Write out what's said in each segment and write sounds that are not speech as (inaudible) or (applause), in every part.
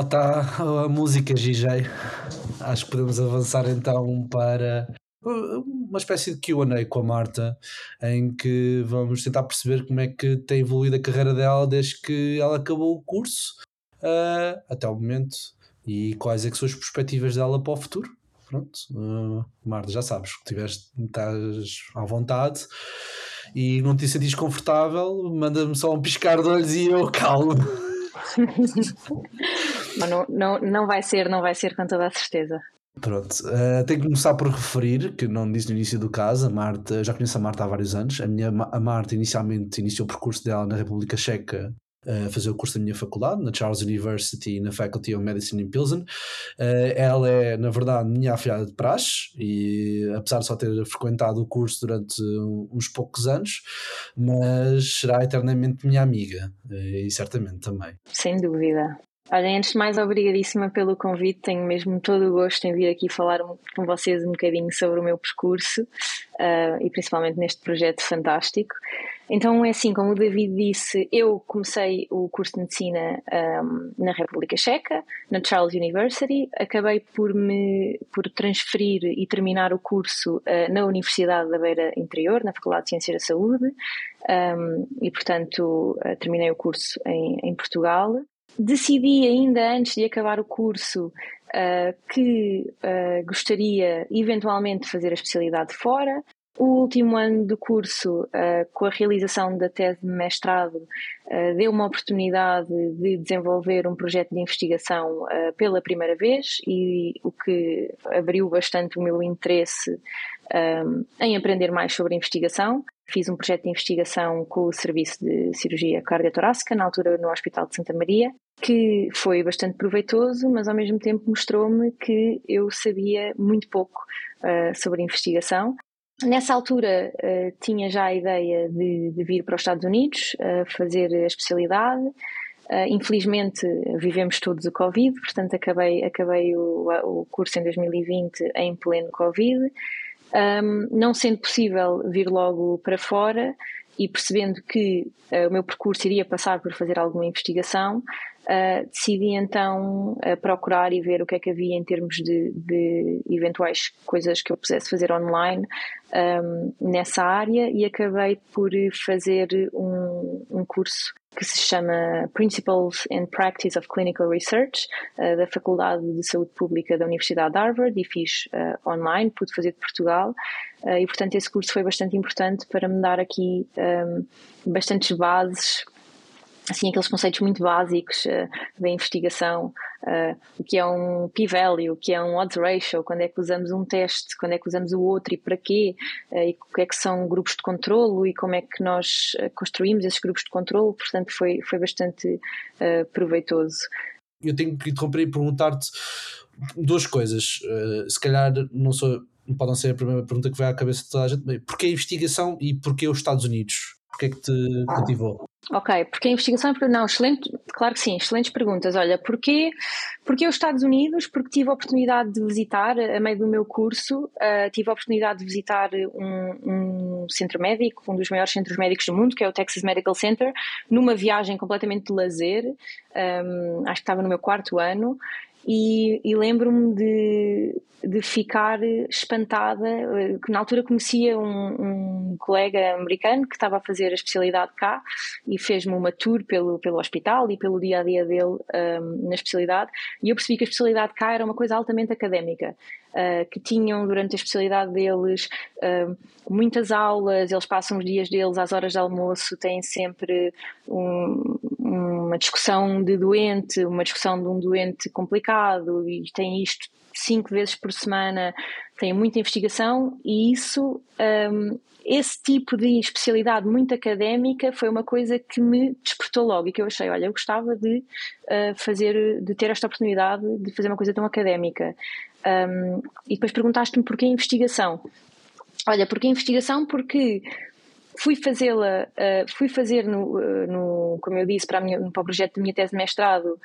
está a música, GJ. Acho que podemos avançar então para uma espécie de QA com a Marta, em que vamos tentar perceber como é que tem evoluído a carreira dela desde que ela acabou o curso uh, até o momento e quais é que são as perspectivas dela para o futuro. Pronto, uh, Marta, já sabes, que tiveste, estás à vontade e não te sentires confortável, manda-me só um piscar de olhos e eu calmo. (laughs) Mas não, não, não vai ser, não vai ser com toda a certeza. Pronto, uh, tenho que começar por referir, que não disse no início do caso, a Marta, já conheço a Marta há vários anos. A, minha, a Marta inicialmente iniciou o percurso dela na República Checa a fazer o curso da minha faculdade, na Charles University, na Faculty of Medicine em Pilsen. Uh, ela é, na verdade, minha afilhada de praxe e, apesar de só ter frequentado o curso durante uns poucos anos, mas será eternamente minha amiga e certamente também. Sem dúvida. Olha, antes de mais, obrigadíssima pelo convite. Tenho mesmo todo o gosto em vir aqui falar com vocês um bocadinho sobre o meu percurso uh, e principalmente neste projeto fantástico. Então, é assim, como o David disse, eu comecei o curso de medicina um, na República Checa, na Charles University. Acabei por me por transferir e terminar o curso uh, na Universidade da Beira Interior, na Faculdade de Ciências da Saúde, um, e portanto uh, terminei o curso em, em Portugal. Decidi ainda antes de acabar o curso uh, que uh, gostaria eventualmente de fazer a especialidade fora. O último ano do curso, uh, com a realização da tese de mestrado, deu uma oportunidade de desenvolver um projeto de investigação pela primeira vez e o que abriu bastante o meu interesse um, em aprender mais sobre investigação. Fiz um projeto de investigação com o Serviço de Cirurgia Cardiotorácica, na altura no Hospital de Santa Maria, que foi bastante proveitoso, mas ao mesmo tempo mostrou-me que eu sabia muito pouco uh, sobre investigação. Nessa altura uh, tinha já a ideia de, de, vir para os Estados Unidos uh, fazer a especialidade. Uh, infelizmente vivemos todos o Covid, portanto acabei, acabei o, o curso em 2020 em pleno Covid. Um, não sendo possível vir logo para fora e percebendo que o meu percurso iria passar por fazer alguma investigação, uh, decidi então uh, procurar e ver o que é que havia em termos de, de eventuais coisas que eu pudesse fazer online um, nessa área e acabei por fazer um, um curso que se chama Principles and Practice of Clinical Research, uh, da Faculdade de Saúde Pública da Universidade de Harvard, e fiz online, pude fazer de Portugal, e portanto esse curso foi bastante importante para me dar aqui um, bastantes bases assim, aqueles conceitos muito básicos uh, da investigação, uh, o que é um p-value, o que é um odds ratio, quando é que usamos um teste, quando é que usamos o outro e para quê, uh, e o que é que são grupos de controlo e como é que nós construímos esses grupos de controlo, portanto foi, foi bastante proveitoso. Eu tenho que interromper e perguntar-te duas coisas, se calhar não sou, podem ser a primeira pergunta que vai à cabeça de toda a gente, porquê a investigação e porquê os Estados Unidos? O que é que te motivou? Ok, porque a investigação é não, excelente, claro que sim, excelentes perguntas. Olha, porquê, porquê os Estados Unidos? Porque tive a oportunidade de visitar, a meio do meu curso, uh, tive a oportunidade de visitar um, um, centro médico, um dos maiores centros médicos do mundo, que é o Texas Medical Center, numa viagem completamente de lazer, um, acho que estava no meu quarto ano, e, e lembro-me de, de ficar espantada, eh, que na altura conhecia um, um, colega americano que estava a fazer a especialidade cá e fez-me uma tour pelo, pelo hospital e pelo dia a dia dele um, na especialidade e eu percebi que a especialidade cá era uma coisa altamente académica. Uh, que tinham durante a especialidade deles uh, muitas aulas, eles passam os dias deles às horas de almoço, têm sempre um, uma discussão de doente, uma discussão de um doente complicado e têm isto cinco vezes por semana, têm muita investigação e isso, um, esse tipo de especialidade muito académica foi uma coisa que me despertou logo e que eu achei, olha, eu gostava de uh, fazer, de ter esta oportunidade de fazer uma coisa tão académica. Um, e depois perguntaste-me porquê a investigação. Olha, porquê a investigação? Porque fui fazê-la, uh, fui fazer no, uh, no, como eu disse, para, minha, para o projeto da minha tese de mestrado,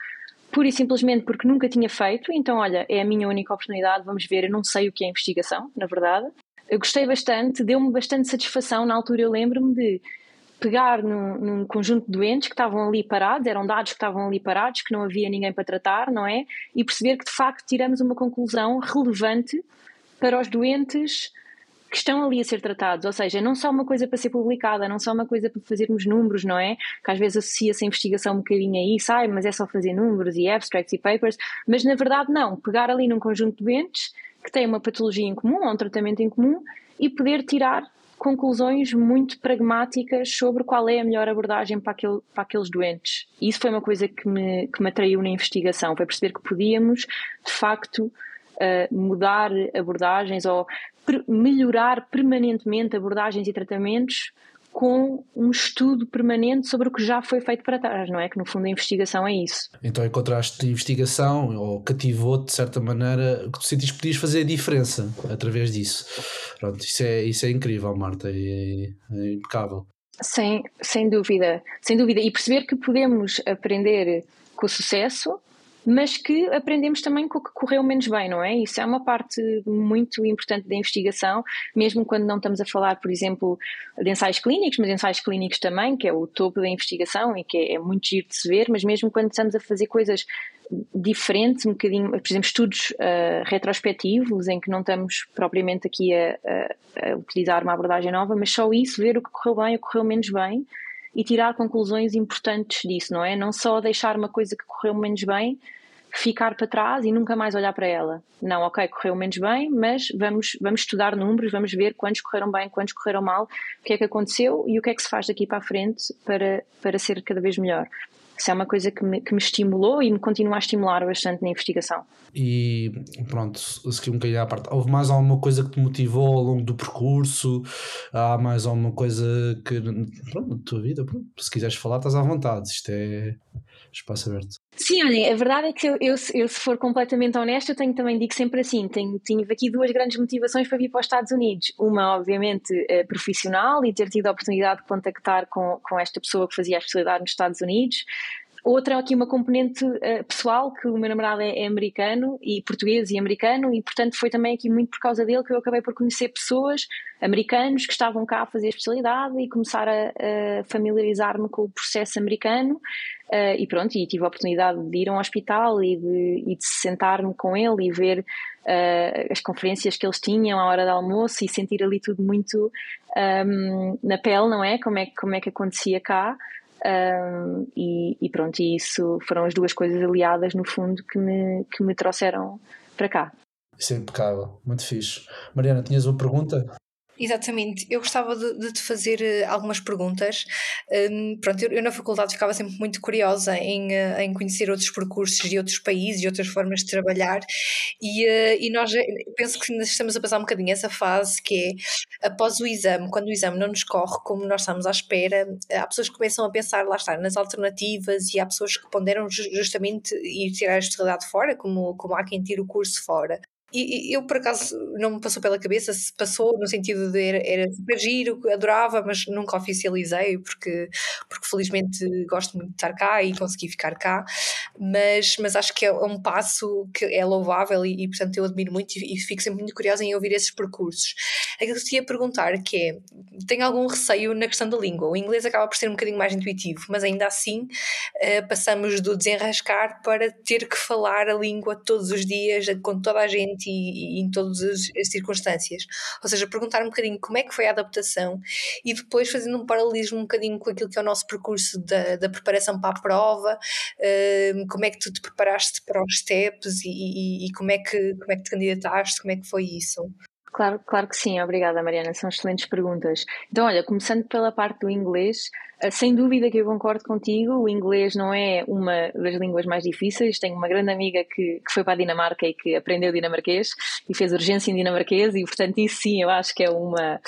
pura e simplesmente porque nunca tinha feito, então olha, é a minha única oportunidade, vamos ver, eu não sei o que é investigação, na verdade. Eu gostei bastante, deu-me bastante satisfação, na altura eu lembro-me de pegar num, num, conjunto de doentes que estavam ali parados, eram dados que estavam ali parados, que não havia ninguém para tratar, não é? E perceber que de facto tiramos uma conclusão relevante para os doentes que estão ali a ser tratados, ou seja, não só uma coisa para ser publicada, não só uma coisa para fazermos números, não é? Que às vezes associa-se a investigação um bocadinho aí, sai, mas é só fazer números e abstracts e papers, mas na verdade não, pegar ali num conjunto de doentes que têm uma patologia em comum, ou um tratamento em comum, e poder tirar conclusões muito pragmáticas sobre qual é a melhor abordagem para, aquele, para aqueles doentes. Isso foi uma coisa que me, que me atraiu na investigação, foi perceber que podíamos, de facto, uh, mudar abordagens ou melhorar permanentemente abordagens e tratamentos com um estudo permanente sobre o que já foi feito para trás, não é? Que no fundo a investigação é isso. Então encontraste investigação ou cativou-te de certa maneira que tu sentiste que podias fazer a diferença através disso. Pronto, isso é, isso é incrível, Marta, é, é impecável. Sem, sem dúvida, sem dúvida. E perceber que podemos aprender com o sucesso mas que aprendemos também com o que correu menos bem, não é? Isso é uma parte muito importante da investigação, mesmo quando não estamos a falar, por exemplo, de ensaios clínicos, mas ensaios clínicos também, que é o topo da investigação e que é, muito giro de se ver, mas mesmo quando estamos a fazer coisas diferentes, um bocadinho, por exemplo, estudos uh, retrospectivos, em que não estamos propriamente aqui a, a, a utilizar uma abordagem nova, mas só isso, ver o que correu bem, o que correu menos bem, e tirar conclusões importantes disso, não é? Não só deixar uma coisa que correu menos bem ficar para trás e nunca mais olhar para ela. Não, ok, correu menos bem, mas vamos, vamos estudar números, vamos ver quantos correram bem, quantos correram mal, o que é que aconteceu e o que é que se faz daqui para a frente para, para ser cada vez melhor. Isso é uma coisa que me, que me estimulou e me continua a estimular bastante na investigação. E pronto, segui um bocadinho à parte. Houve mais alguma coisa que te motivou ao longo do percurso? Há mais alguma coisa que. Pronto, na tua vida, pronto, se quiseres falar, estás à vontade. Isto é espaço aberto. Sim, a verdade é que eu, eu, eu, se for completamente honesta, eu tenho também, digo sempre assim: tenho, tive aqui duas grandes motivações para vir para os Estados Unidos. Uma, obviamente, eh, profissional e ter tido a oportunidade de contactar com, com esta pessoa que fazia a especialidade nos Estados Unidos. Outra aqui uma componente uh, pessoal, que o meu namorado é, é, americano e português e americano, e portanto foi também aqui muito por causa dele que eu acabei por conhecer pessoas americanos que estavam cá a fazer a especialidade e começar a, a familiarizar-me com o processo americano. Uh, e pronto, e tive a oportunidade de ir a um hospital e de, e de sentar-me com ele e ver uh, as conferências que eles tinham à hora do almoço e sentir ali tudo muito um, ehm, na pele, não é? Como é, como é que acontecia cá. Um, e, e, pronto, e isso foram as duas coisas aliadas no fundo que me, que me trouxeram para cá. Isso é impecável, muito fixe. Mariana, tinhas uma pergunta? Exatamente, eu gostava de, de te fazer uh, algumas perguntas. Um, pronto, eu, eu, na faculdade ficava sempre muito curiosa em, uh, em conhecer outros percursos e outros países e outras formas de trabalhar, e, uh, e nós penso que estamos a passar um bocadinho essa fase que é após o exame, quando o exame não nos corre como nós estamos à espera, há pessoas que começam a pensar, lá está, nas alternativas, e há pessoas que ponderam justamente ir tirar a especialidade fora, como, como há quem tira o curso fora. E, eu, por acaso, não me passou pela cabeça se passou no sentido de era, era super giro, adorava, mas nunca oficializei, porque, porque felizmente gosto muito de estar cá e consegui ficar cá. Mas, mas acho que é um passo que é louvável e, e portanto, eu admiro muito e, e, fico sempre muito curiosa em ouvir esses percursos. Aquilo que te ia perguntar que é: tem algum receio na questão da língua? O inglês acaba por ser um bocadinho mais intuitivo, mas ainda assim uh, passamos do desenrascar para ter que falar a língua todos os dias, com toda a gente e, e, em todas as circunstâncias. Ou seja, perguntar um bocadinho como é que foi a adaptação e depois fazendo um paralelismo um bocadinho com aquilo que é o nosso percurso da, da preparação para a prova, uh, como é que tu te preparaste para os steps e, e, e, como, é que, como é que te candidataste, como é que foi isso? Claro, claro que sim, obrigada Mariana, são excelentes perguntas. Então, olha, começando pela parte do inglês, eh, sem dúvida que eu concordo contigo, o inglês não é uma das línguas mais difíceis. Tenho uma grande amiga que, que foi para a Dinamarca e que aprendeu dinamarquês e fez urgência em dinamarquês, e portanto, isso sim, eu acho que é uma,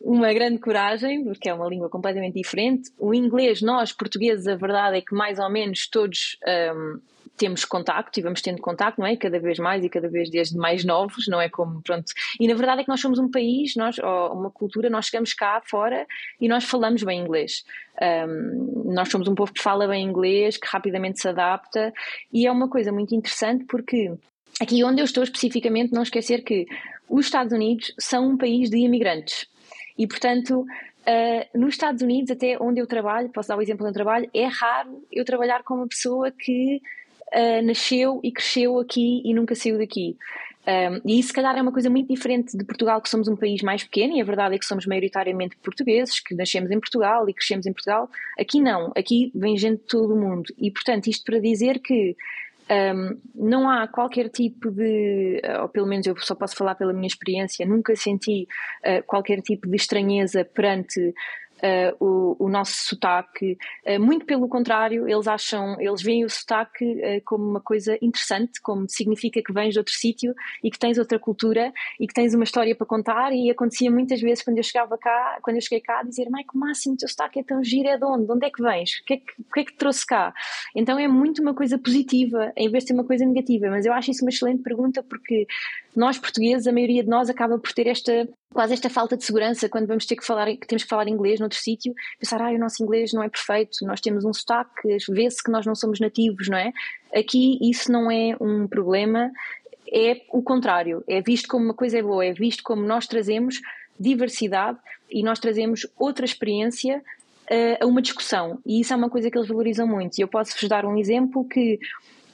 uma grande coragem, porque é uma língua completamente diferente. O inglês, nós portugueses, a verdade é que mais ou menos todos. Um, temos contacto e vamos tendo contacto, não é? Cada vez mais e cada vez desde mais novos, não é como, pronto. E na verdade é que nós somos um país, nós, uma cultura, nós chegamos cá fora e nós falamos bem inglês. Um, nós somos um povo que fala bem inglês, que rapidamente se adapta e é uma coisa muito interessante porque aqui onde eu estou especificamente, não esquecer que os Estados Unidos são um país de imigrantes. E, portanto, Uh, nos Estados Unidos, até onde eu trabalho, posso dar o exemplo onde eu trabalho, é raro eu trabalhar com uma pessoa que uh, nasceu e cresceu aqui e nunca saiu daqui. Um, e isso, se calhar, é uma coisa muito diferente de Portugal, que somos um país mais pequeno, e a verdade é que somos maioritariamente portugueses, que nascemos em Portugal e crescemos em Portugal. Aqui não, aqui vem gente de todo o mundo. E, portanto, isto para dizer que um, não há qualquer tipo de, ou pelo menos eu só posso falar pela minha experiência, nunca senti uh, qualquer tipo de estranheza perante uh, o, o, nosso sotaque. Uh, muito pelo contrário, eles acham, eles veem o sotaque uh, como uma coisa interessante, como significa que vens de outro sítio e que tens outra cultura e que tens uma história para contar. E acontecia muitas vezes quando eu chegava cá, quando eu cheguei cá, dizer: Mike, como assim o teu sotaque é tão giro? É de onde? De onde é que vens? O que é que, o que, é que te trouxe cá? Então é muito uma coisa positiva em vez de ser uma coisa negativa. Mas eu acho isso uma excelente pergunta porque nós portugueses, a maioria de nós acaba por ter esta quase esta falta de segurança quando vamos ter que falar, que temos que falar inglês noutro sítio, pensar, ah, o nosso inglês não é perfeito, nós temos um sotaque, vê-se que nós não somos nativos, não é? Aqui isso não é um problema, é o contrário, é visto como uma coisa boa, é visto como nós trazemos diversidade e nós trazemos outra experiência uh, a uma discussão, e isso é uma coisa que eles valorizam muito. Eu posso-vos dar um exemplo que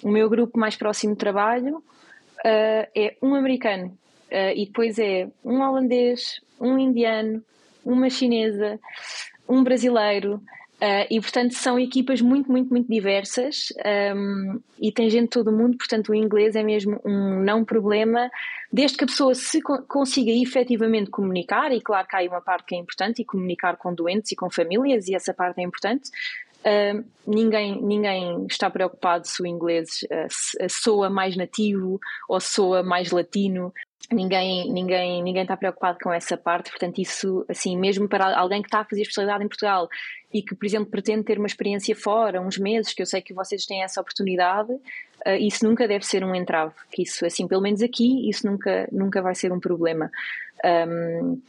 o meu grupo mais próximo de trabalho uh, é um americano Uh, e depois é um holandês, um indiano, uma chinesa, um brasileiro. Uh, e portanto são equipas muito, muito, muito diversas um, ehm, e tem gente de todo o mundo, portanto o inglês é mesmo um não problema, desde que a pessoa se co consiga efetivamente comunicar, e claro que há aí uma parte que é importante, e comunicar com doentes e com famílias, e essa parte é importante, Uh, ninguém, ninguém está preocupado se o inglês uh, soa mais nativo ou soa mais latino ninguém, ninguém, ninguém está preocupado com essa parte, portanto, isso, assim, mesmo para alguém que está a fazer especialidade em Portugal e que, por exemplo, pretende ter uma experiência fora, uns meses, que eu sei que vocês têm essa oportunidade, uh, isso nunca deve ser um entrave, que isso, assim, pelo menos aqui, isso nunca, nunca vai ser um problema. Um,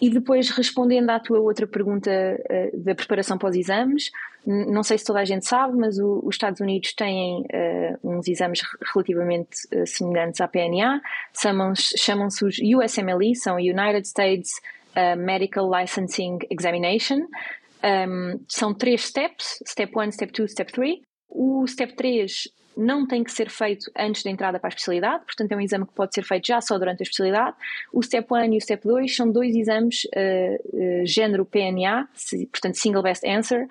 e depois, respondendo à tua outra pergunta uh, da preparação para os exames, não sei se toda a gente sabe, mas o, os Estados Unidos têm uh, uns exames relativamente uh, semelhantes à PNA, chamam-se chamam os USMLE, são United States Medical Licensing Examination. Um, são três steps: Step 1, Step 2, Step 3. O Step 3 não tem que ser feito antes da entrada para a especialidade, portanto é um exame que pode ser feito já só durante a especialidade. O Step 1 e o Step 2 são dois exames uh, uh, género PNA, portanto Single Best Answer, uh,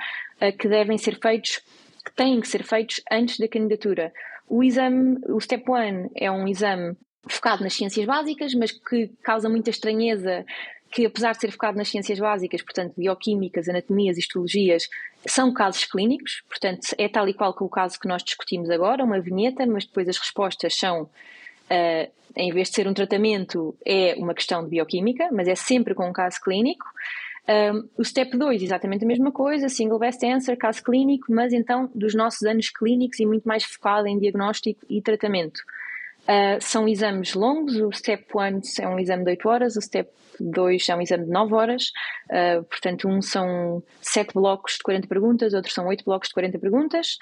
que devem ser feitos, que têm que ser feitos antes da candidatura. O exame, o Step 1 é um exame focado nas ciências básicas, mas que causa muita estranheza que apesar de ser focado nas ciências básicas, portanto bioquímicas, anatomias, histologias, são casos clínicos, portanto é tal e qual que o caso que nós discutimos agora, uma vinheta, mas depois as respostas são, uh, em vez de ser um tratamento, é uma questão de bioquímica, mas é sempre com um caso clínico. Um, o step 2, exatamente a mesma coisa, single best answer, caso clínico, mas então dos nossos anos clínicos e muito mais focado em diagnóstico e tratamento. Uh, são exames longos, o Step 1 é um exame de 8 horas, o Step 2 é um exame de 9 horas, uh, portanto, um são 7 blocos de 40 perguntas, outros são 8 blocos de 40 perguntas.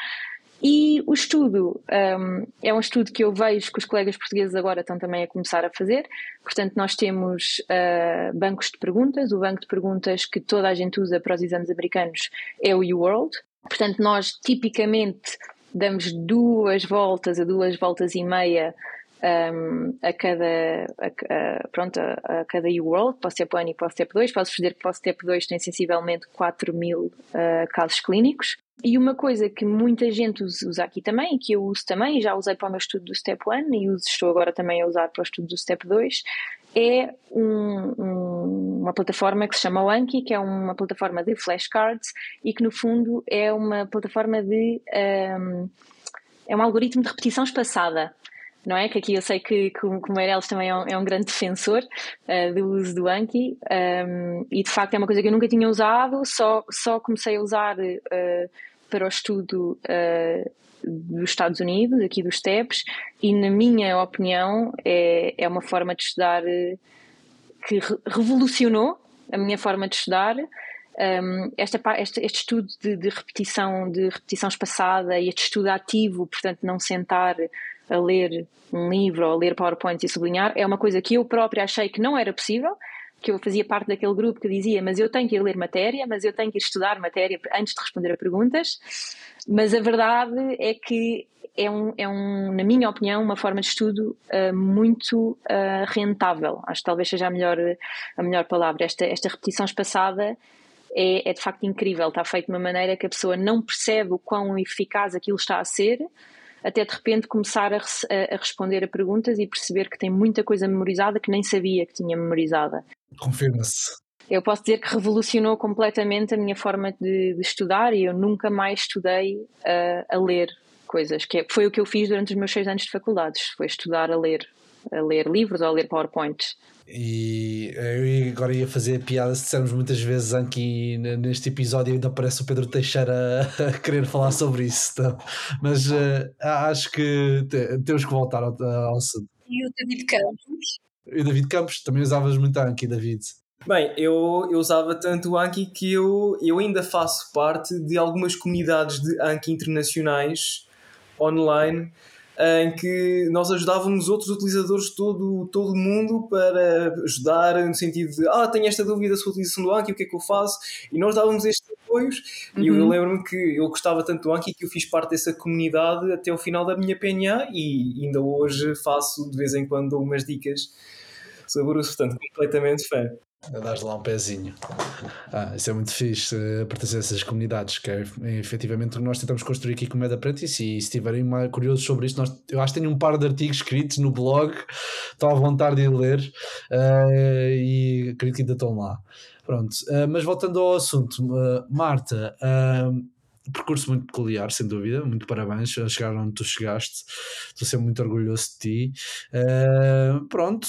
E o estudo um, é um estudo que eu vejo que os colegas portugueses agora estão também a começar a fazer. Portanto, nós temos uh, bancos de perguntas. O banco de perguntas que toda a gente usa para os exames americanos é o UWorld. Portanto, nós tipicamente damos duas voltas a duas voltas e meia um, a cada a, a, pronto, a, a cada U-World, para o Step 1 e para o Step 2. Posso dizer que para o Step 2 tem sensivelmente 4 mil uh, casos clínicos. E uma coisa que muita gente usa aqui também, que eu uso também, já usei para o meu estudo do Step 1 e uso, estou agora também a usar para o estudo do Step 2, é um, um, uma plataforma que se chama Anki, que é uma plataforma de flashcards e que no fundo é uma plataforma de um, é um algoritmo de repetição espaçada. Não é? Que aqui eu sei que, que, o Meirelles também é um, é um, grande defensor uh, do uso do Anki um, e de facto é uma coisa que eu nunca tinha usado, só, só comecei a usar uh, para o estudo uh, dos Estados Unidos, aqui dos TEPs, e na minha opinião é, é uma forma de estudar que revolucionou a minha forma de estudar. Um, esta, este, este estudo de, de, repetição, de repetição espaçada e este estudo ativo, portanto, não sentar a ler um livro ou a ler PowerPoint e sublinhar, é uma coisa que eu própria achei que não era possível, que eu fazia parte daquele grupo que dizia, mas eu tenho que ir ler matéria, mas eu tenho que ir estudar matéria antes de responder a perguntas. Mas a verdade é que é, um, é um, na minha opinião, uma forma de estudo uh, muito uh, rentável. Acho que talvez seja a melhor, a melhor palavra. Esta, esta repetição espaçada é, é de facto incrível. Está feito de uma maneira que a pessoa não percebe o quão eficaz aquilo está a ser até de repente começar a, a, responder a perguntas e perceber que tem muita coisa memorizada que nem sabia que tinha memorizada. Confirma-se. Eu posso dizer que revolucionou completamente a minha forma de, de estudar e eu nunca mais estudei uh, a ler coisas, que é, foi o que eu fiz durante os meus seis anos de faculdades, foi estudar a ler, a ler livros ou a ler PowerPoints. E eu agora ia fazer a piada se dissermos muitas vezes aqui neste episódio ainda aparece o Pedro Teixeira (laughs) a, querer falar sobre isso. Então. Mas uh, acho que temos que voltar ao, ao assunto. E o David Campos? E o David Campos, também usavas muito a Anki, David. Bem, eu, eu usava tanto o Anki que eu, eu ainda faço parte de algumas comunidades de Anki internacionais online em que nós ajudávamos outros utilizadores de todo, todo o mundo para ajudar no sentido de ah, tenho esta dúvida sobre a utilização do Anki, o que é que eu faço? E nós dávamos estes apoios uhum. e eu, eu uhum. lembro-me que eu gostava tanto do Anki que eu fiz parte dessa comunidade até o final da minha PNA e ainda hoje faço de vez em quando umas dicas sobre o portanto, completamente fã dar lá um pezinho. (laughs) Ah, isso é muito fixe, uh, pertencer a essas comunidades, que é, efetivamente o que nós tentamos construir aqui com o Meda Apprentice. E se estiverem curiosos sobre isto, nós, eu acho que tenho um par de artigos escritos no blog, (laughs) estou à vontade de ler uh, e acredito que ainda estão lá. Pronto, uh, mas voltando ao assunto, Marta. Percurso muito peculiar, sem dúvida. Muito parabéns a chegar onde tu chegaste. Estou sempre muito orgulhoso de ti. pronto,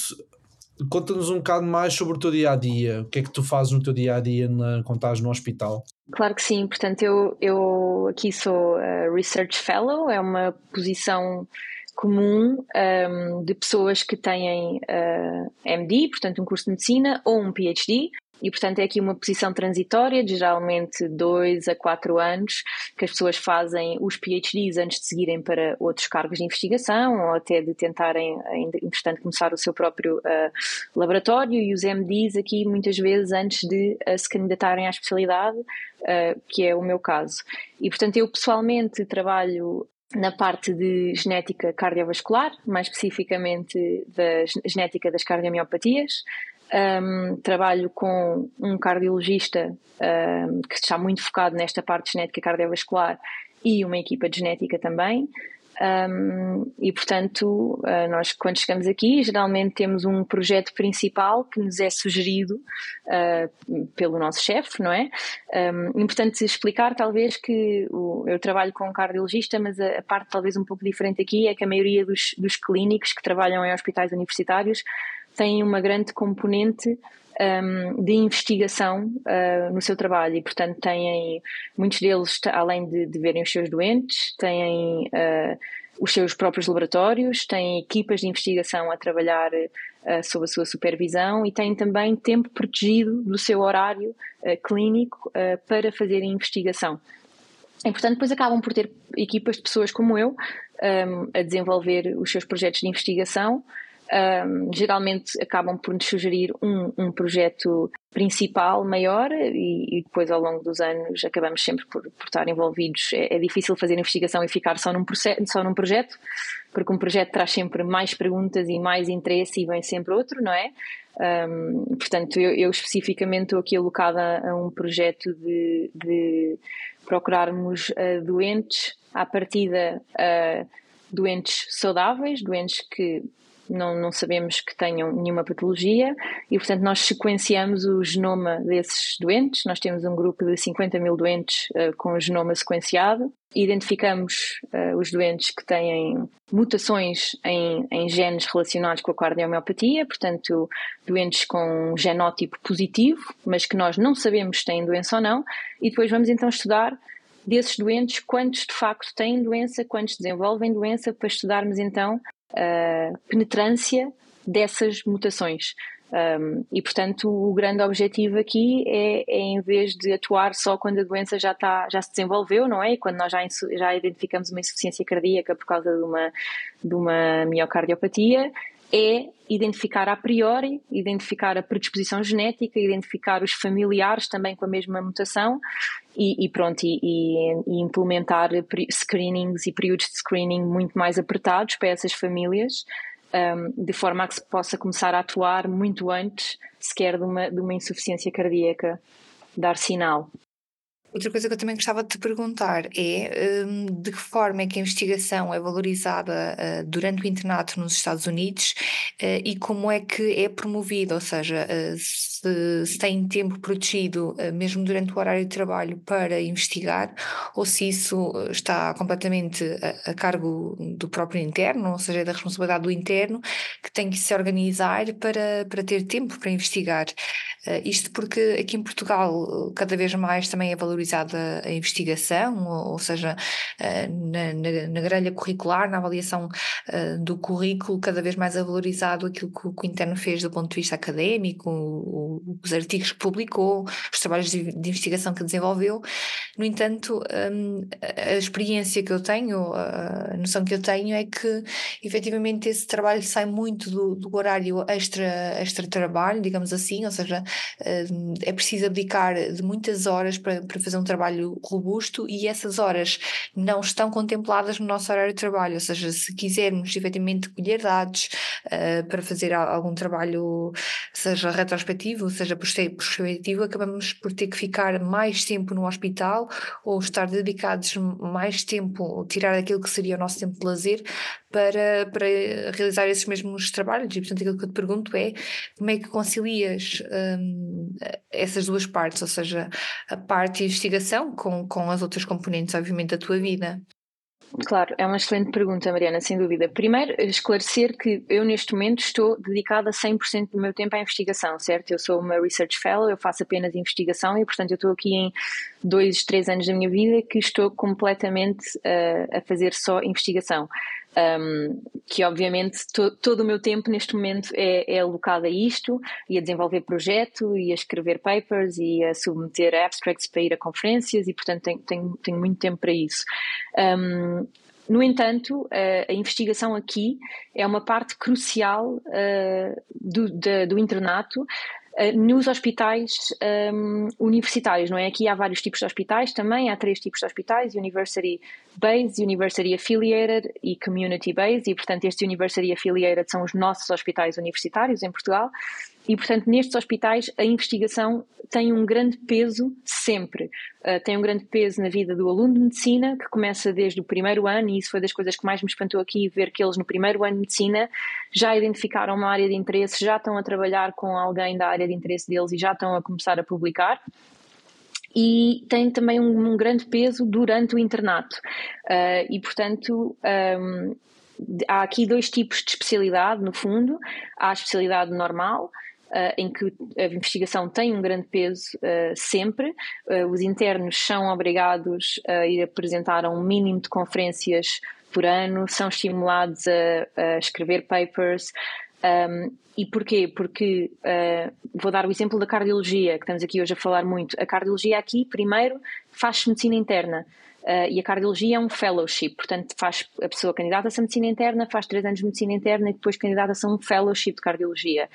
Conta-nos um bocado mais sobre o teu dia a dia. O que é que tu fazes no teu dia a dia na, quando estás no hospital? Claro que sim. Portanto, eu, eu aqui sou uh, Research Fellow, é uma posição comum um, ehm, de pessoas que têm uh, eh, MD, portanto, um curso de medicina, ou um PhD e, portanto, é aqui uma posição transitória de geralmente dois a quatro anos que as pessoas fazem os PhDs antes de seguirem para outros cargos de investigação ou até de tentarem, entretanto, começar o seu próprio uh, laboratório e os MDs aqui muitas vezes antes de uh, se candidatarem à especialidade, uh, que é o meu caso. E, portanto, eu pessoalmente trabalho na parte de genética cardiovascular, mais especificamente da genética das cardiomiopatias, um, trabalho com um cardiologista um, que está muito focado nesta parte genética cardiovascular e uma equipa de genética também. Um, e portanto, uh, nós quando chegamos aqui, geralmente temos um projeto principal que nos é sugerido uh, pelo nosso chefe, não é? Um, importante explicar, talvez, que o, eu trabalho com um cardiologista, mas a, a, parte talvez um pouco diferente aqui é que a maioria dos, dos clínicos que trabalham em hospitais universitários têm uma grande componente um, de investigação uh, no seu trabalho e, portanto, têm muitos deles, além de, de verem os seus doentes, têm uh, os seus próprios laboratórios, têm equipas de investigação a trabalhar uh, sob a sua supervisão e têm também tempo protegido do seu horário clínico para fazer investigação. E, portanto, depois acabam por ter equipas de pessoas como eu um, a desenvolver os seus projetos de investigação um, geralmente acabam por nos sugerir um, um projeto principal maior e, e, depois ao longo dos anos acabamos sempre por, por estar envolvidos. É, é, difícil fazer investigação e ficar só num, só num projeto, porque um projeto traz sempre mais perguntas e mais interesse e vem sempre outro, não é? Um, portanto, eu, eu, especificamente estou aqui alocada a um projeto de, de procurarmos uh, doentes à partida uh, doentes saudáveis, doentes que não, não sabemos que tenham nenhuma patologia e, portanto, nós sequenciamos o genoma desses doentes. Nós temos um grupo de 50 mil doentes uh, com o genoma sequenciado. Identificamos uh, os doentes que têm mutações em, em, genes relacionados com a cardiomiopatia, portanto, doentes com um genótipo positivo, mas que nós não sabemos se têm doença ou não, e depois vamos então estudar desses doentes quantos de facto têm doença, quantos desenvolvem doença, para estudarmos então uh, penetrância dessas mutações. Um, e, portanto, o grande objetivo aqui é, é, em vez de atuar só quando a doença já, está, já se desenvolveu, não é? E quando nós já, já identificamos uma insuficiência cardíaca por causa de uma, de uma miocardiopatia, é identificar a priori, identificar a predisposição genética, identificar os familiares também com a mesma mutação e, e pronto, e, e, implementar screenings e períodos de screening muito mais apertados para essas famílias, um, de forma a que se possa começar a atuar muito antes sequer de uma, de uma insuficiência cardíaca dar sinal. Outra coisa que eu também gostava de te perguntar é um, de que forma é que a investigação é valorizada uh, durante o internato nos Estados Unidos uh, e como é que é promovida, ou seja, uh, se, se, tem tempo protegido mesmo durante o horário de trabalho para investigar ou se isso está completamente a, a, cargo do próprio interno, ou seja, é da responsabilidade do interno que tem que se organizar para, para ter tempo para investigar. Isto porque aqui em Portugal cada vez mais também é valorizada a investigação, ou, seja, eh, na, na, na, grelha curricular, na avaliação do currículo, cada vez mais é valorizado aquilo que, o interno fez do ponto de vista académico, os artigos que publicou, os trabalhos de, de investigação que desenvolveu. No entanto, um, a experiência que eu tenho, a noção que eu tenho é que efetivamente esse trabalho sai muito do, do horário extra, extra trabalho, digamos assim, ou seja, é preciso abdicar de muitas horas para, para fazer um trabalho robusto e essas horas não estão contempladas no nosso horário de trabalho, ou seja, se quisermos efetivamente colher dados uh, para fazer algum trabalho, seja retrospectivo, seja prospectivo, acabamos por ter que ficar mais tempo no hospital ou estar dedicados mais tempo, tirar aquilo que seria o nosso tempo de lazer para, para realizar esses mesmos trabalhos. E, portanto, aquilo que eu te pergunto é como é que concilias hum, essas duas partes, ou seja, a parte de investigação com, com as outras componentes, obviamente, da tua vida? Claro, é uma excelente pergunta, Mariana, sem dúvida. Primeiro, esclarecer que eu neste momento estou dedicada 100% do meu tempo à investigação, certo? Eu sou uma Research Fellow, eu faço apenas investigação e, portanto, eu estou aqui em dois, três anos da minha vida que estou completamente uh, a fazer só investigação um, que obviamente to, todo o meu tempo neste momento é, é alocado a isto e a desenvolver projeto e a escrever papers e a submeter abstracts para ir a conferências e portanto tenho, tenho, tenho muito tempo para isso. Um, no entanto, a, a, investigação aqui é uma parte crucial uh, do, de, do internato, nos hospitais um, universitários, não é? Aqui há vários tipos de hospitais também, há três tipos de hospitais: University Based, University Affiliated e Community Based, e portanto, estes University Affiliated são os nossos hospitais universitários em Portugal. E, portanto, nestes hospitais a investigação tem um grande peso sempre. Uh, tem um grande peso na vida do aluno de medicina, que começa desde o primeiro ano, e isso foi das coisas que mais me espantou aqui, ver que eles no primeiro ano de medicina já identificaram uma área de interesse, já estão a trabalhar com alguém da área de interesse deles e já estão a começar a publicar e tem também um, um, grande peso durante o internato. Uh, e, portanto, um, há aqui dois tipos de especialidade, no fundo. Há a especialidade normal, uh, em que a investigação tem um grande peso uh, sempre. Uh, os internos são obrigados a ir apresentar um mínimo de conferências por ano, são estimulados a, a escrever papers. Um, e porquê? Porque vou dar o exemplo da cardiologia, que estamos aqui hoje a falar muito. A cardiologia aqui, primeiro, faz medicina interna. Uh, e a cardiologia é um fellowship, portanto faz a pessoa candidata-se a medicina interna, faz três anos de medicina interna e depois candidata-se a um fellowship de cardiologia.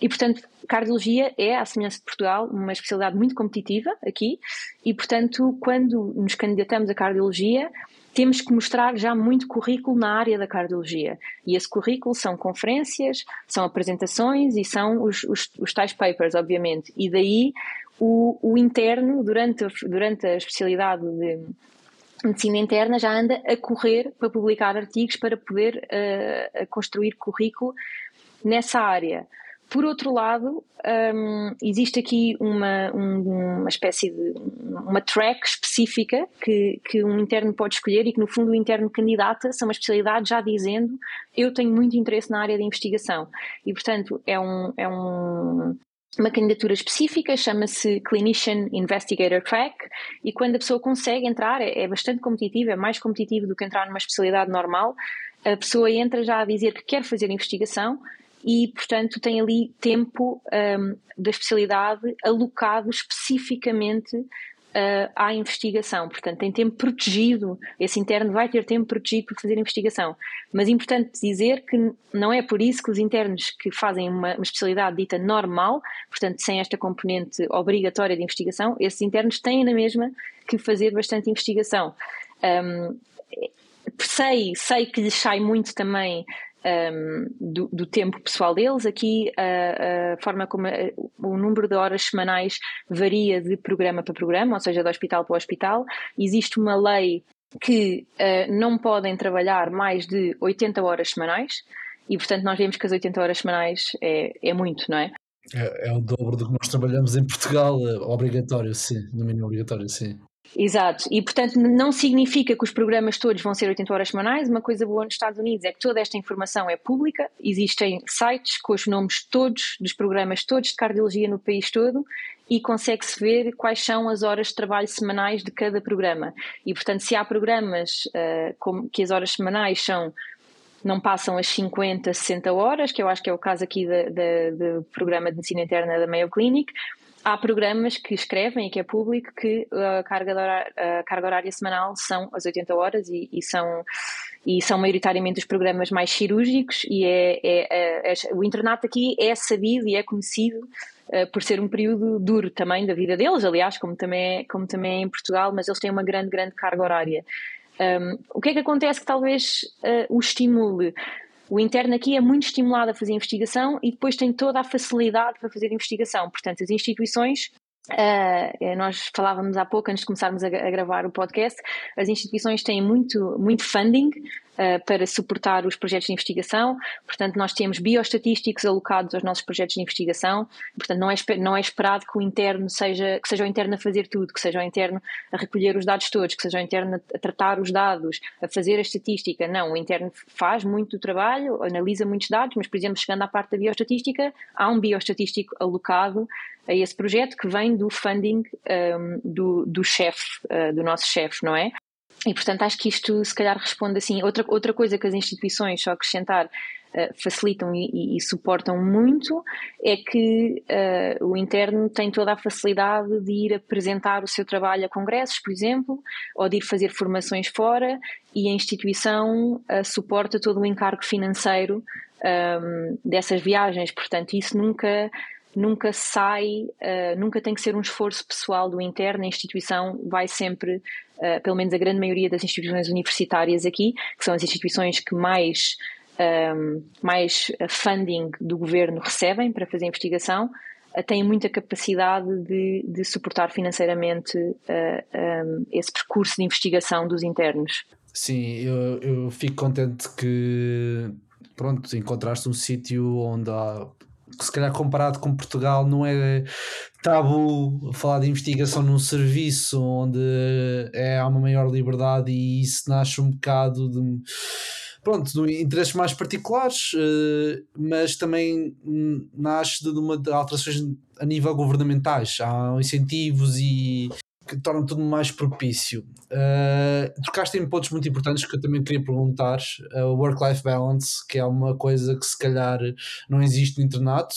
E, portanto, cardiologia é, à semelhança de Portugal, uma especialidade muito competitiva aqui e, portanto, quando nos candidatamos a cardiologia, temos que mostrar já muito currículo na área da cardiologia. E esse currículo são conferências, são apresentações e são os, os, os tais papers, obviamente. E daí o, o interno, durante, durante a especialidade de medicina interna, já anda a correr para publicar artigos para poder uh, construir currículo nessa área. Por outro lado, um, existe aqui uma, um, uma espécie de uma track específica que, que um interno pode escolher e que no fundo o interno candidata-se a uma especialidade já dizendo eu tenho muito interesse na área de investigação e portanto é um, é um uma candidatura específica, chama-se Clinician Investigator Track, e quando a pessoa consegue entrar, é, é bastante competitivo, é mais competitivo do que entrar numa especialidade normal. A pessoa entra já a dizer que quer fazer investigação e, portanto, tem ali tempo um, da especialidade alocado especificamente uh, à investigação. Portanto, tem tempo protegido, esse interno vai ter tempo protegido para fazer investigação. Mas é importante dizer que não é por isso que os internos que fazem uma, uma especialidade dita normal, portanto, sem esta componente obrigatória de investigação, esses internos têm na mesma que fazer bastante investigação. Um, sei, sei que lhes sai muito também um, do, do, tempo pessoal deles. Aqui a, a forma como a, o número de horas semanais varia de programa para programa, ou seja, de hospital para hospital. Existe uma lei que uh, não podem trabalhar mais de 80 horas semanais e, portanto, nós vemos que as 80 horas semanais é, é muito, não é? É, é o dobro do que nós trabalhamos em Portugal, é obrigatório, sim, no mínimo obrigatório, sim. Exato, e portanto não significa que os programas todos vão ser 80 horas semanais. Uma coisa boa nos Estados Unidos é que toda esta informação é pública, existem sites com os nomes todos dos programas todos de cardiologia no país todo e consegue-se ver quais são as horas de trabalho semanais de cada programa. E portanto, se há programas uh, com, que as horas semanais são não passam as 50, 60 horas, que eu acho que é o caso aqui do programa de medicina interna da Mayo Clinic, há programas que escrevem e que é público que a carga, horária, a carga horária semanal são as 80 horas e, e, são, e são maioritariamente os programas mais cirúrgicos e é, é, é, o internato aqui é sabido e é conhecido uh, por ser um período duro também da vida deles, aliás, como também, é, como também é em Portugal, mas eles têm uma grande, grande carga horária. Um, o que é que acontece que talvez uh, o estimule? O interno aqui é muito estimulado a fazer investigação e depois tem toda a facilidade para fazer investigação. Portanto, as instituições Uh, nós falávamos há pouco, antes de começarmos a, a, gravar o podcast, as instituições têm muito, muito funding uh, para suportar os projetos de investigação, portanto, nós temos bioestatísticos alocados aos nossos projetos de investigação, portanto, não é, não é esperado que o interno seja, que seja o interno a fazer tudo, que seja o interno a recolher os dados todos, que seja o interno a tratar os dados, a fazer a estatística. Não, o interno faz muito trabalho, analisa muitos dados, mas, por exemplo, chegando à parte da bioestatística, há um bioestatístico alocado a esse projeto que vem do funding um, do, do chefe, uh, do nosso chefe, não é? E portanto acho que isto se calhar responde assim. Outra, outra coisa que as instituições, só acrescentar, uh, facilitam e, e, suportam muito é que uh, o interno tem toda a facilidade de ir apresentar o seu trabalho a congressos, por exemplo, ou de ir fazer formações fora e a instituição uh, suporta todo o encargo financeiro um, dessas viagens. Portanto, isso nunca nunca sai, uh, nunca tem que ser um esforço pessoal do interno, a instituição vai sempre, uh, pelo menos a grande maioria das instituições universitárias aqui, que são as instituições que mais, um, ehm, mais funding do governo recebem para fazer investigação, uh, têm muita capacidade de, de suportar financeiramente um, ehm, esse percurso de investigação dos internos. Sim, eu, eu fico contente que pronto, encontraste um sítio onde há se calhar comparado com Portugal não é tabu falar de investigação num serviço onde é, há uma maior liberdade e isso nasce um bocado de pronto, de interesses mais particulares, eh, mas também nasce de uma de alterações a nível governamentais. Há incentivos e que torna tudo mais propício. Uh, tocaste em pontos muito importantes que eu também queria perguntar. Uh, o work-life balance, que é uma coisa que se calhar não existe no internato,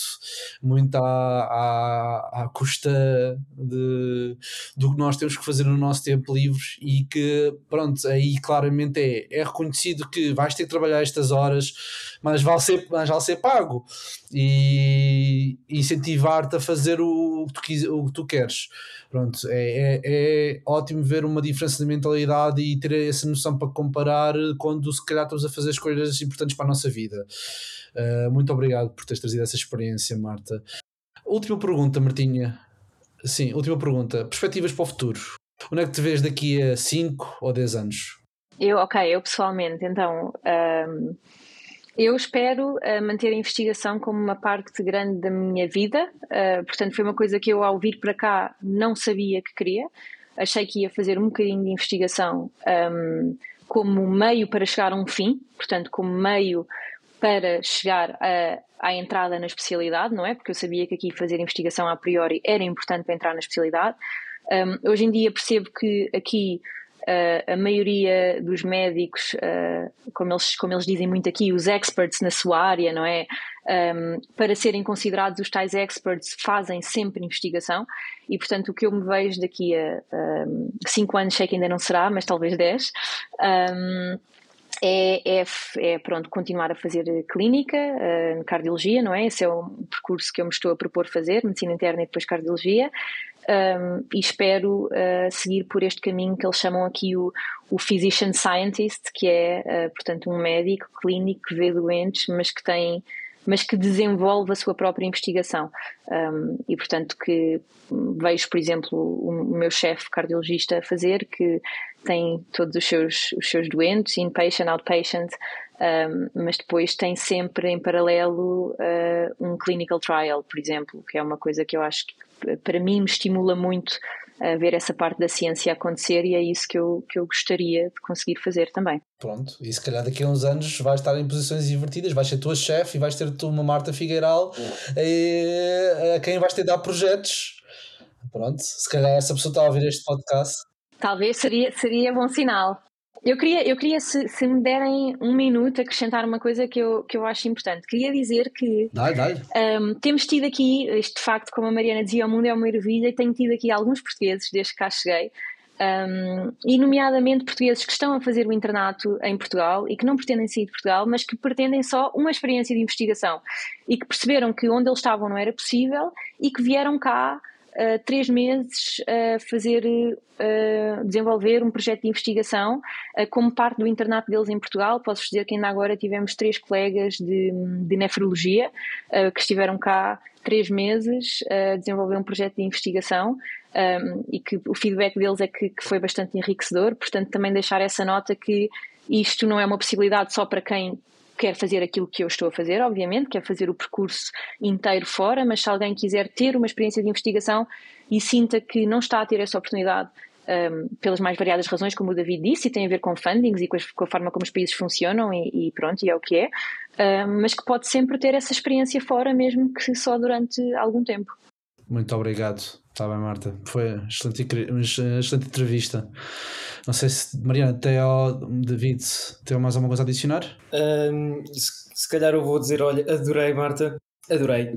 muito à, à, à custa de, do que nós temos que fazer no nosso tempo livre e que, pronto, aí claramente é, é reconhecido que vais ter que trabalhar estas horas, mas vale ser, mas vale ser pago e incentivar-te a fazer o, o, que tu, o que tu queres. Pronto, é, é, é, ótimo ver uma diferença de mentalidade e ter essa noção para comparar quando se calhar estamos a fazer escolhas importantes para a nossa vida. Uh, muito obrigado por teres trazido essa experiência, Marta. Última pergunta, Martinha. Sim, última pergunta. Perspectivas para o futuro. Onde é que te vês daqui a 5 ou 10 anos? Eu, ok, eu pessoalmente, então. Um eu espero uh, manter a investigação como uma parte grande da minha vida, uh, portanto, foi uma coisa que eu, ao vir para cá, não sabia que queria. Achei que ia fazer um bocadinho de investigação um, ehm, como meio para chegar a um fim, portanto, como meio para chegar a, à entrada na especialidade, não é? Porque eu sabia que aqui fazer investigação a priori era importante para entrar na especialidade. Um, ehm, hoje em dia percebo que aqui A maioria dos médicos, uh, como, eles, como eles dizem muito aqui, os experts na sua área, não é? um, para serem considerados os tais experts, fazem sempre investigação e, portanto, o que eu me vejo daqui a 5 um, anos, sei que ainda não será, mas talvez 10, um, é, é, é, pronto, continuar a fazer clínica, uh, cardiologia, não é? Esse é o percurso que eu me estou a propor fazer, medicina interna e depois cardiologia. Um, e espero uh, seguir por este caminho que eles chamam aqui o, o physician scientist, que é, uh, portanto, um médico clínico que vê doentes, mas que tem mas que desenvolve a sua própria investigação. Um, e, portanto, que vejo, por exemplo, o, meu chefe cardiologista a fazer, que tem todos os seus, os seus doentes, inpatient, outpatient, um, mas depois tem sempre em paralelo uh, um clinical trial, por exemplo, que é uma coisa que eu acho que para mim me estimula muito a ver essa parte da ciência acontecer e é isso que eu, que eu gostaria de conseguir fazer também. Pronto, e se calhar daqui a uns anos vais estar em posições invertidas, vais ser tua chefe e vais ter tu uma Marta Figueiral e, a quem vais ter de dar projetos. Pronto, se calhar essa pessoa está a ouvir este podcast. Talvez seria, seria bom sinal. Eu queria, eu queria se, se, me derem um minuto, acrescentar uma coisa que eu, que eu acho importante. Queria dizer que dai, dai. Um, temos tido aqui, isto de facto, como a Mariana dizia, o mundo é uma maravilha, e tenho tido aqui alguns portugueses desde que cá cheguei, um, e nomeadamente portugueses que estão a fazer o internato em Portugal e que não pretendem sair de Portugal, mas que pretendem só uma experiência de investigação e que perceberam que onde eles estavam não era possível e que vieram cá três meses a fazer, desenvolver um projeto de investigação como parte do internato deles em Portugal. Posso dizer que ainda agora tivemos três colegas de, de nefrologia que estiveram cá três meses a desenvolver um projeto de investigação e que o feedback deles é que, que foi bastante enriquecedor. Portanto, também deixar essa nota que isto não é uma possibilidade só para quem quer fazer aquilo que eu estou a fazer, obviamente, quer fazer o percurso inteiro fora, mas se alguém quiser ter uma experiência de investigação e sinta que não está a ter essa oportunidade um, pelas mais variadas razões, como o David disse, e tem a ver com fundings e com, a forma como os países funcionam, e, e pronto, e é o que é, um, mas que pode sempre ter essa experiência fora, mesmo que só durante algum tempo. Muito obrigado. Está bem, Marta. Foi uma excelente, excelente entrevista. Não sei se Mariana, tem ao David, tem mais alguma coisa a adicionar? Um, se, se calhar eu vou dizer, olha, adorei, Marta. Adorei a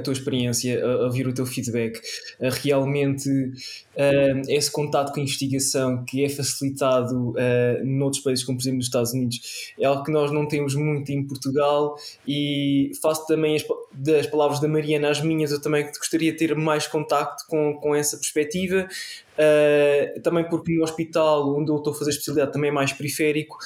tua, experiência, a, ouvir o teu feedback. A realmente, uh, esse contato com a investigação que é facilitado uh, noutros países, como por exemplo nos Estados Unidos, é algo que nós não temos muito em Portugal. E faço também as, das palavras da Mariana as minhas, eu também gostaria de ter mais contacto com, com essa perspectiva. Uh, também porque no hospital onde eu estou a fazer especialidade também é mais periférico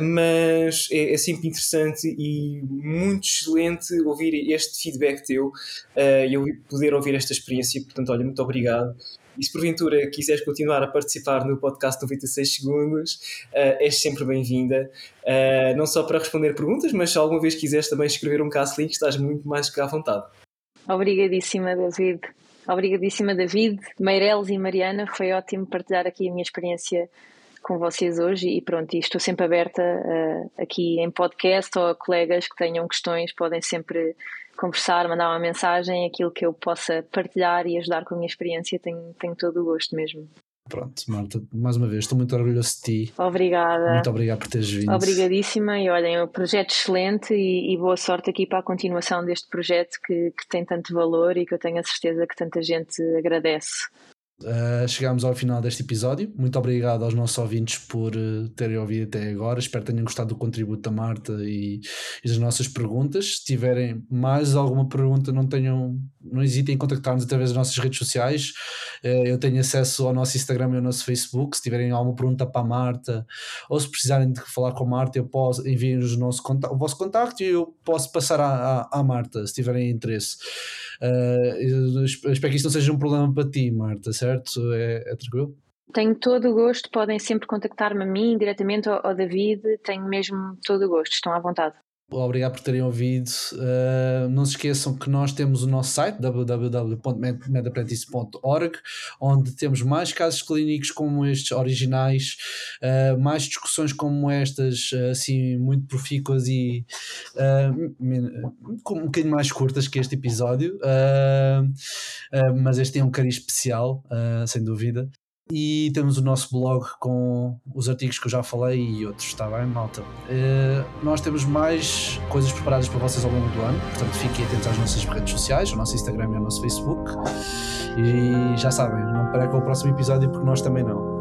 mas é, é, sempre interessante e muito excelente ouvir este feedback teu uh, e eu poder ouvir esta experiência. Portanto, olha, muito obrigado. E se porventura quiseres continuar a participar no podcast 96 Segundos, uh, és sempre bem-vinda. Uh, não só para responder perguntas, mas se alguma vez quiseres também escrever um caso link, estás muito mais que à vontade. Obrigadíssima, David. Obrigadíssima, David, Meireles e Mariana. Foi ótimo partilhar aqui a minha experiência com vocês hoje e pronto, e estou sempre aberta uh, aqui em podcast ou a colegas que tenham questões, podem sempre conversar, mandar uma mensagem, aquilo que eu possa partilhar e ajudar com a minha experiência, tenho, tenho todo o gosto mesmo. Pronto, Marta, mais uma vez, estou muito orgulhoso de ti. Obrigada. Muito obrigado por teres vindo. Obrigadíssima e olhem, é um projeto excelente e, e, boa sorte aqui para a continuação deste projeto que, que tem tanto valor e que eu tenho a certeza que tanta gente agradece. Uh, chegamos ao final deste episódio. Muito obrigado aos nossos ouvintes por uh, terem ouvido até agora. Espero que tenham gostado do contributo da Marta e, e das nossas perguntas. Se tiverem mais alguma pergunta, não tenham, não hesitem em contactar-nos através das nossas redes sociais. Uh, eu tenho acesso ao nosso Instagram e ao nosso Facebook. Se tiverem alguma pergunta para a Marta ou se precisarem de falar com a Marta, eu posso enviar-nos o, nosso o vosso contacto e eu posso passar à, à, à Marta se tiverem interesse. Uh, espero que isto não seja um problema para ti, Marta, certo? É, é tranquilo? Tenho todo o gosto, podem sempre contactar-me a mim, diretamente ao, ao David, tenho mesmo todo o gosto, estão à vontade. Obrigado por terem ouvido. Uh, não se esqueçam que nós temos o nosso site www.medaprendice.org, onde temos mais casos clínicos como estes originais, uh, mais discussões como estas, assim, muito profícuas e uh, um bocadinho mais curtas que este episódio, mas este tem um carinho especial, sem dúvida. E temos o nosso blog com os artigos que eu já falei e outros, está bem, malta? Uh, nós temos mais coisas preparadas para vocês ao longo do ano, portanto fiquem atentos às nossas redes sociais, ao nosso Instagram e ao nosso Facebook. E já sabem, não percam o próximo episódio porque nós também não.